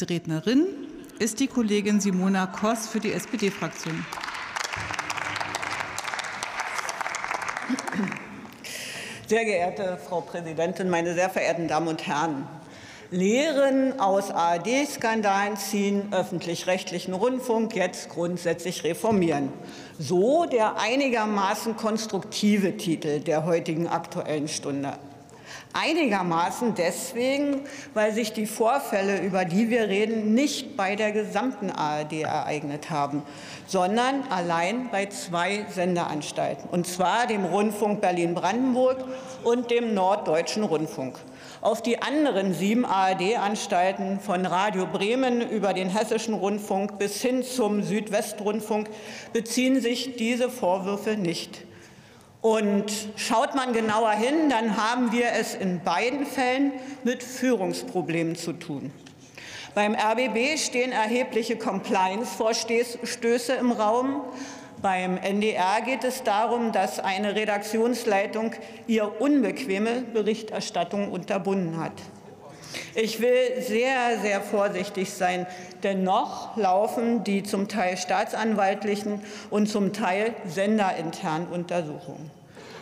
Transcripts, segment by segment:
Die Rednerin ist die Kollegin Simona Koss für die SPD-Fraktion. Sehr geehrte Frau Präsidentin, meine sehr verehrten Damen und Herren! Lehren aus ARD-Skandalen ziehen öffentlich-rechtlichen Rundfunk jetzt grundsätzlich reformieren. So der einigermaßen konstruktive Titel der heutigen Aktuellen Stunde. Einigermaßen deswegen, weil sich die Vorfälle, über die wir reden, nicht bei der gesamten ARD ereignet haben, sondern allein bei zwei Sendeanstalten, und zwar dem Rundfunk Berlin-Brandenburg und dem Norddeutschen Rundfunk. Auf die anderen sieben ARD-Anstalten von Radio Bremen über den Hessischen Rundfunk bis hin zum Südwestrundfunk beziehen sich diese Vorwürfe nicht. Und schaut man genauer hin, dann haben wir es in beiden Fällen mit Führungsproblemen zu tun. Beim RBB stehen erhebliche Compliance-Vorstöße im Raum. Beim NDR geht es darum, dass eine Redaktionsleitung ihr unbequeme Berichterstattung unterbunden hat. Ich will sehr, sehr vorsichtig sein, denn noch laufen die zum Teil staatsanwaltlichen und zum Teil senderinternen Untersuchungen.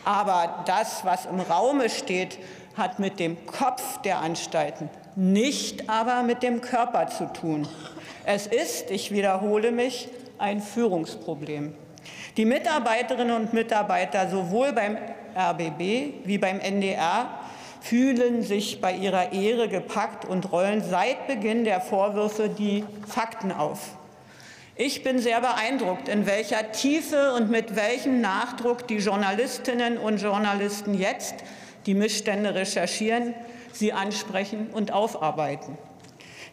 Aber das, was im Raume steht, hat mit dem Kopf der Anstalten, nicht aber mit dem Körper zu tun. Es ist, ich wiederhole mich, ein Führungsproblem. Die Mitarbeiterinnen und Mitarbeiter sowohl beim RBB wie beim NDR fühlen sich bei ihrer Ehre gepackt und rollen seit Beginn der Vorwürfe die Fakten auf. Ich bin sehr beeindruckt, in welcher Tiefe und mit welchem Nachdruck die Journalistinnen und Journalisten jetzt die Missstände recherchieren, sie ansprechen und aufarbeiten.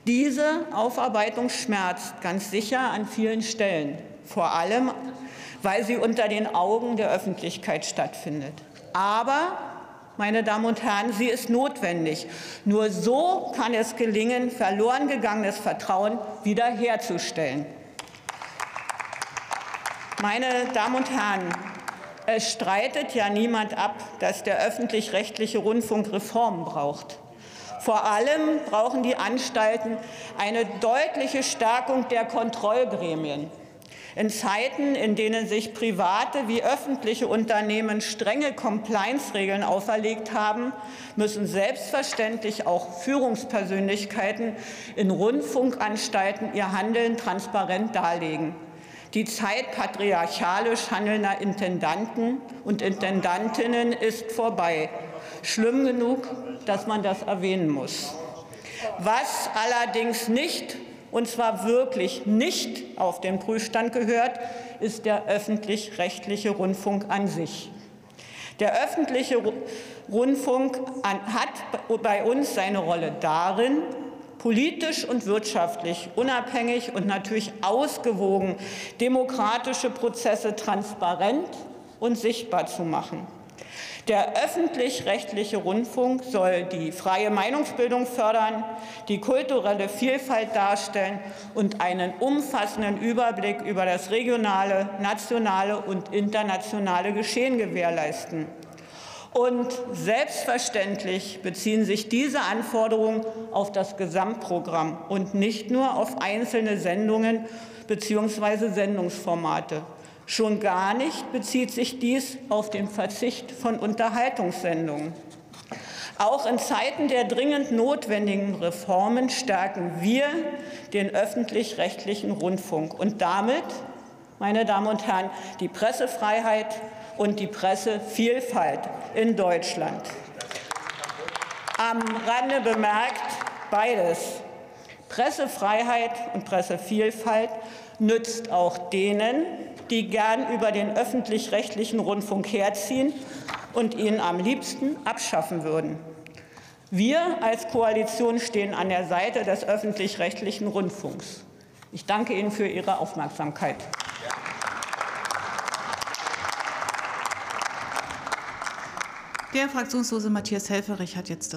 Diese Aufarbeitung schmerzt ganz sicher an vielen Stellen, vor allem weil sie unter den Augen der Öffentlichkeit stattfindet. Aber meine Damen und Herren, sie ist notwendig. Nur so kann es gelingen, verloren gegangenes Vertrauen wiederherzustellen. Meine Damen und Herren, es streitet ja niemand ab, dass der öffentlich-rechtliche Rundfunk Reformen braucht. Vor allem brauchen die Anstalten eine deutliche Stärkung der Kontrollgremien. In Zeiten, in denen sich private wie öffentliche Unternehmen strenge Compliance-Regeln auferlegt haben, müssen selbstverständlich auch Führungspersönlichkeiten in Rundfunkanstalten ihr Handeln transparent darlegen. Die Zeit patriarchalisch handelnder Intendanten und Intendantinnen ist vorbei. Schlimm genug, dass man das erwähnen muss. Was allerdings nicht und zwar wirklich nicht auf den Prüfstand gehört, ist der öffentlich-rechtliche Rundfunk an sich. Der öffentliche Rundfunk hat bei uns seine Rolle darin, politisch und wirtschaftlich unabhängig und natürlich ausgewogen demokratische Prozesse transparent und sichtbar zu machen. Der öffentlich-rechtliche Rundfunk soll die freie Meinungsbildung fördern, die kulturelle Vielfalt darstellen und einen umfassenden Überblick über das regionale, nationale und internationale Geschehen gewährleisten. Und selbstverständlich beziehen sich diese Anforderungen auf das Gesamtprogramm und nicht nur auf einzelne Sendungen bzw. Sendungsformate. Schon gar nicht bezieht sich dies auf den Verzicht von Unterhaltungssendungen. Auch in Zeiten der dringend notwendigen Reformen stärken wir den öffentlich-rechtlichen Rundfunk und damit, meine Damen und Herren, die Pressefreiheit und die Pressevielfalt in Deutschland. Am Rande bemerkt beides. Pressefreiheit und Pressevielfalt nützt auch denen, die gern über den öffentlich-rechtlichen Rundfunk herziehen und ihn am liebsten abschaffen würden. Wir als Koalition stehen an der Seite des öffentlich-rechtlichen Rundfunks. Ich danke Ihnen für Ihre Aufmerksamkeit. Der Fraktionslose Matthias Helferich hat jetzt das